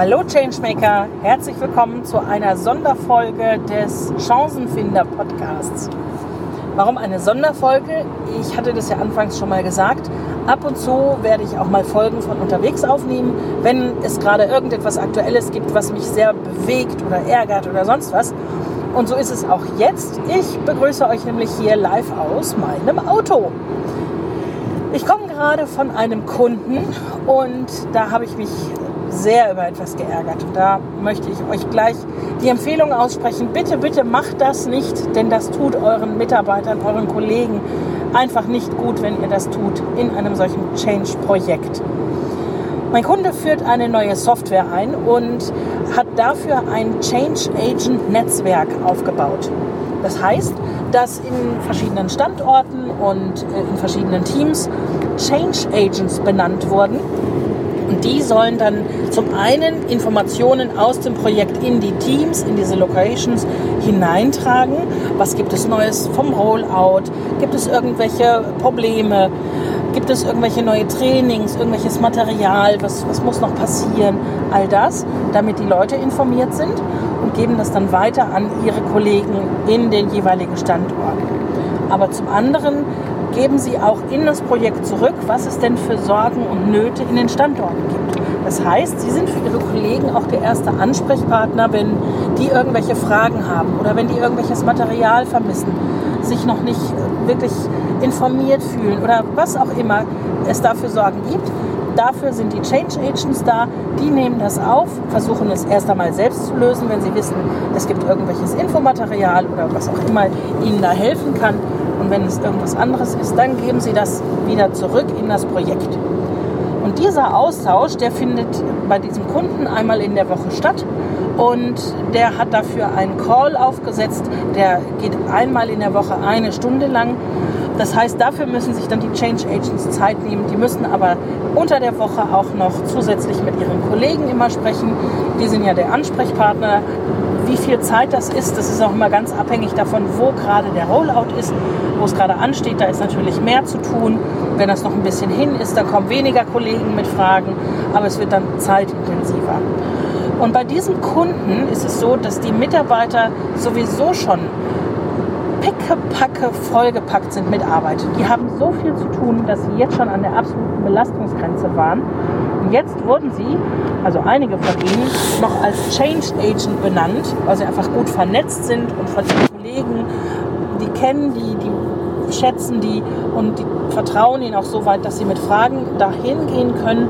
Hallo Changemaker, herzlich willkommen zu einer Sonderfolge des Chancenfinder Podcasts. Warum eine Sonderfolge? Ich hatte das ja anfangs schon mal gesagt. Ab und zu werde ich auch mal Folgen von unterwegs aufnehmen, wenn es gerade irgendetwas Aktuelles gibt, was mich sehr bewegt oder ärgert oder sonst was. Und so ist es auch jetzt. Ich begrüße euch nämlich hier live aus meinem Auto. Ich komme gerade von einem Kunden und da habe ich mich sehr über etwas geärgert. Und da möchte ich euch gleich die Empfehlung aussprechen, bitte, bitte macht das nicht, denn das tut euren Mitarbeitern, euren Kollegen einfach nicht gut, wenn ihr das tut in einem solchen Change-Projekt. Mein Kunde führt eine neue Software ein und hat dafür ein Change Agent Netzwerk aufgebaut. Das heißt, dass in verschiedenen Standorten und äh, in verschiedenen Teams Change Agents benannt wurden und die sollen dann zum einen Informationen aus dem Projekt in die Teams, in diese Locations hineintragen. Was gibt es Neues vom Rollout? Gibt es irgendwelche Probleme? Gibt es irgendwelche neue Trainings, irgendwelches Material? Was, was muss noch passieren? All das, damit die Leute informiert sind und geben das dann weiter an ihre Kollegen in den jeweiligen Standorten. Aber zum anderen geben Sie auch in das Projekt zurück, was es denn für Sorgen und Nöte in den Standorten gibt. Das heißt, Sie sind für Ihre Kollegen auch der erste Ansprechpartner, wenn die irgendwelche Fragen haben oder wenn die irgendwelches Material vermissen, sich noch nicht wirklich informiert fühlen oder was auch immer es dafür Sorgen gibt. Dafür sind die Change Agents da. Die nehmen das auf, versuchen es erst einmal selbst zu lösen, wenn sie wissen, es gibt irgendwelches Infomaterial oder was auch immer ihnen da helfen kann. Und wenn es irgendwas anderes ist, dann geben Sie das wieder zurück in das Projekt. Und dieser Austausch, der findet bei diesem Kunden einmal in der Woche statt. Und der hat dafür einen Call aufgesetzt, der geht einmal in der Woche eine Stunde lang. Das heißt, dafür müssen sich dann die Change Agents Zeit nehmen. Die müssen aber unter der Woche auch noch zusätzlich mit ihren Kollegen immer sprechen. Die sind ja der Ansprechpartner wie viel Zeit das ist, das ist auch immer ganz abhängig davon, wo gerade der Rollout ist, wo es gerade ansteht. Da ist natürlich mehr zu tun. Wenn das noch ein bisschen hin ist, dann kommen weniger Kollegen mit Fragen, aber es wird dann zeitintensiver. Und bei diesem Kunden ist es so, dass die Mitarbeiter sowieso schon pickepacke vollgepackt sind mit Arbeit. Die haben so viel zu tun, dass sie jetzt schon an der absoluten Belastungsgrenze waren. Jetzt wurden sie, also einige von ihnen, noch als Change Agent benannt, weil sie einfach gut vernetzt sind und von ihren Kollegen, die kennen die, die schätzen die und die vertrauen ihnen auch so weit, dass sie mit Fragen dahin gehen können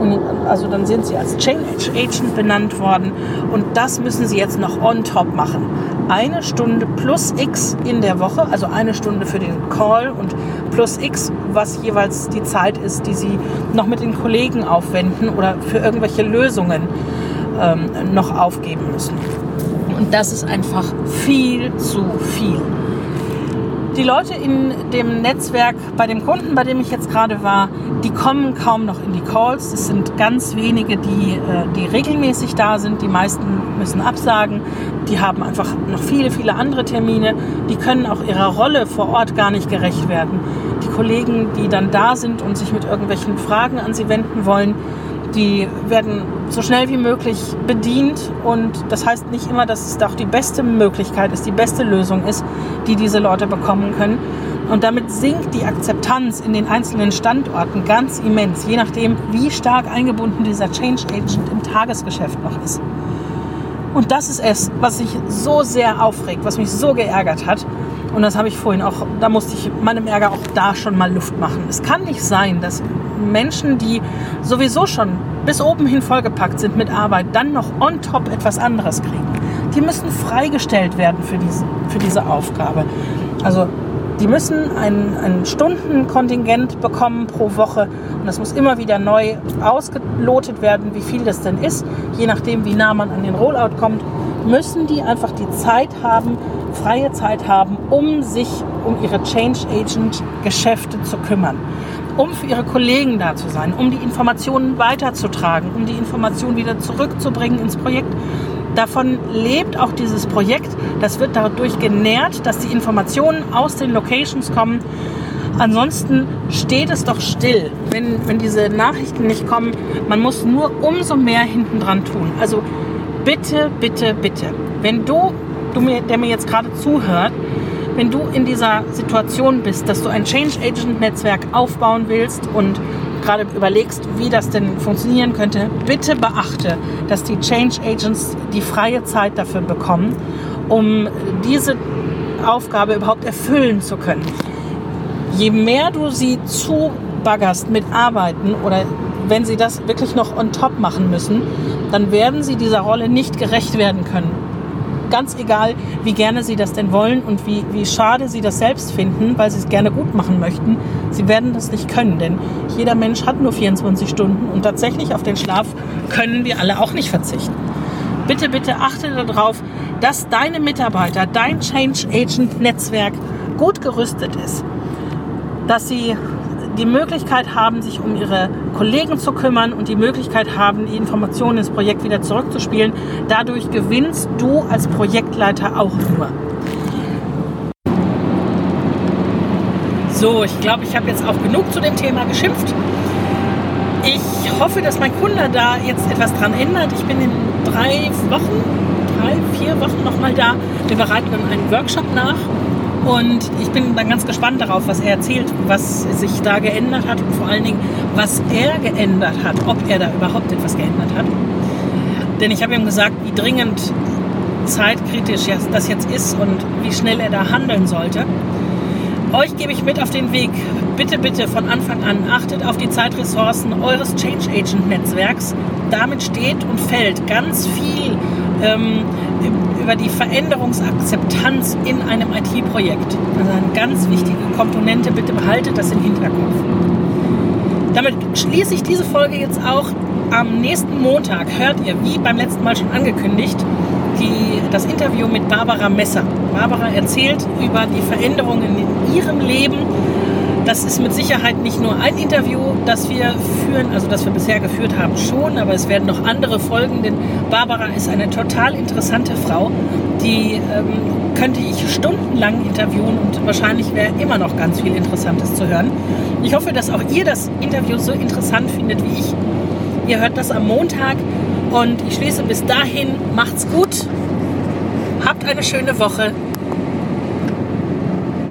und also dann sind sie als Change Agent benannt worden. Und das müssen sie jetzt noch on top machen. Eine Stunde plus X in der Woche, also eine Stunde für den Call und plus X, was jeweils die Zeit ist, die sie noch mit den Kollegen aufwenden oder für irgendwelche Lösungen ähm, noch aufgeben müssen. Und das ist einfach viel zu viel. Die Leute in dem Netzwerk bei dem Kunden, bei dem ich jetzt gerade war, die kommen kaum noch in die Calls. Es sind ganz wenige, die, äh, die regelmäßig da sind. Die meisten müssen absagen. Die haben einfach noch viele, viele andere Termine. Die können auch ihrer Rolle vor Ort gar nicht gerecht werden. Die Kollegen, die dann da sind und sich mit irgendwelchen Fragen an sie wenden wollen, die werden so schnell wie möglich bedient und das heißt nicht immer, dass es auch die beste Möglichkeit ist, die beste Lösung ist, die diese Leute bekommen können. Und damit sinkt die Akzeptanz in den einzelnen Standorten ganz immens, je nachdem, wie stark eingebunden dieser Change Agent im Tagesgeschäft noch ist. Und das ist es, was sich so sehr aufregt, was mich so geärgert hat. Und das habe ich vorhin auch, da musste ich meinem Ärger auch da schon mal Luft machen. Es kann nicht sein, dass Menschen, die sowieso schon bis oben hin vollgepackt sind mit Arbeit, dann noch on top etwas anderes kriegen. Die müssen freigestellt werden für diese, für diese Aufgabe. Also die müssen ein, ein Stundenkontingent bekommen pro Woche und das muss immer wieder neu ausgelotet werden, wie viel das denn ist. Je nachdem, wie nah man an den Rollout kommt, müssen die einfach die Zeit haben, freie Zeit haben, um sich um ihre Change Agent Geschäfte zu kümmern um für ihre Kollegen da zu sein, um die Informationen weiterzutragen, um die Informationen wieder zurückzubringen ins Projekt. Davon lebt auch dieses Projekt. Das wird dadurch genährt, dass die Informationen aus den Locations kommen. Ansonsten steht es doch still, wenn, wenn diese Nachrichten nicht kommen. Man muss nur umso mehr hinten dran tun. Also bitte, bitte, bitte, wenn du, du mir, der mir jetzt gerade zuhört, wenn du in dieser Situation bist, dass du ein Change Agent Netzwerk aufbauen willst und gerade überlegst, wie das denn funktionieren könnte, bitte beachte, dass die Change Agents die freie Zeit dafür bekommen, um diese Aufgabe überhaupt erfüllen zu können. Je mehr du sie zubaggerst mit Arbeiten oder wenn sie das wirklich noch on top machen müssen, dann werden sie dieser Rolle nicht gerecht werden können. Ganz egal, wie gerne sie das denn wollen und wie, wie schade sie das selbst finden, weil sie es gerne gut machen möchten, sie werden das nicht können, denn jeder Mensch hat nur 24 Stunden und tatsächlich auf den Schlaf können wir alle auch nicht verzichten. Bitte, bitte achte darauf, dass deine Mitarbeiter, dein Change Agent Netzwerk gut gerüstet ist, dass sie die Möglichkeit haben, sich um ihre Kollegen zu kümmern und die Möglichkeit haben, die Informationen ins Projekt wieder zurückzuspielen. Dadurch gewinnst du als Projektleiter auch nur. So, ich glaube, ich habe jetzt auch genug zu dem Thema geschimpft. Ich hoffe, dass mein Kunde da jetzt etwas dran ändert. Ich bin in drei Wochen, drei, vier Wochen nochmal da. Wir bereiten dann einen Workshop nach und ich bin dann ganz gespannt darauf, was er erzählt, was sich da geändert hat und vor allen Dingen, was er geändert hat, ob er da überhaupt etwas geändert hat. Denn ich habe ihm gesagt, wie dringend zeitkritisch das jetzt ist und wie schnell er da handeln sollte. Euch gebe ich mit auf den Weg. Bitte, bitte von Anfang an achtet auf die Zeitressourcen eures Change Agent Netzwerks. Damit steht und fällt ganz viel ähm, über die Veränderungsakzeptanz in einem IT-Projekt. Also eine ganz wichtige Komponente. Bitte behaltet das im Hinterkopf. Damit schließe ich diese Folge jetzt auch. Am nächsten Montag hört ihr, wie beim letzten Mal schon angekündigt, die, das Interview mit Barbara Messer. Barbara erzählt über die Veränderungen in ihrem Leben. Das ist mit Sicherheit nicht nur ein Interview, das wir führen, also das wir bisher geführt haben schon, aber es werden noch andere folgen, denn Barbara ist eine total interessante Frau, die ähm, könnte ich stundenlang interviewen und wahrscheinlich wäre immer noch ganz viel Interessantes zu hören. Ich hoffe, dass auch ihr das Interview so interessant findet wie ich. Ihr hört das am Montag. Und ich schließe bis dahin, macht's gut, habt eine schöne Woche.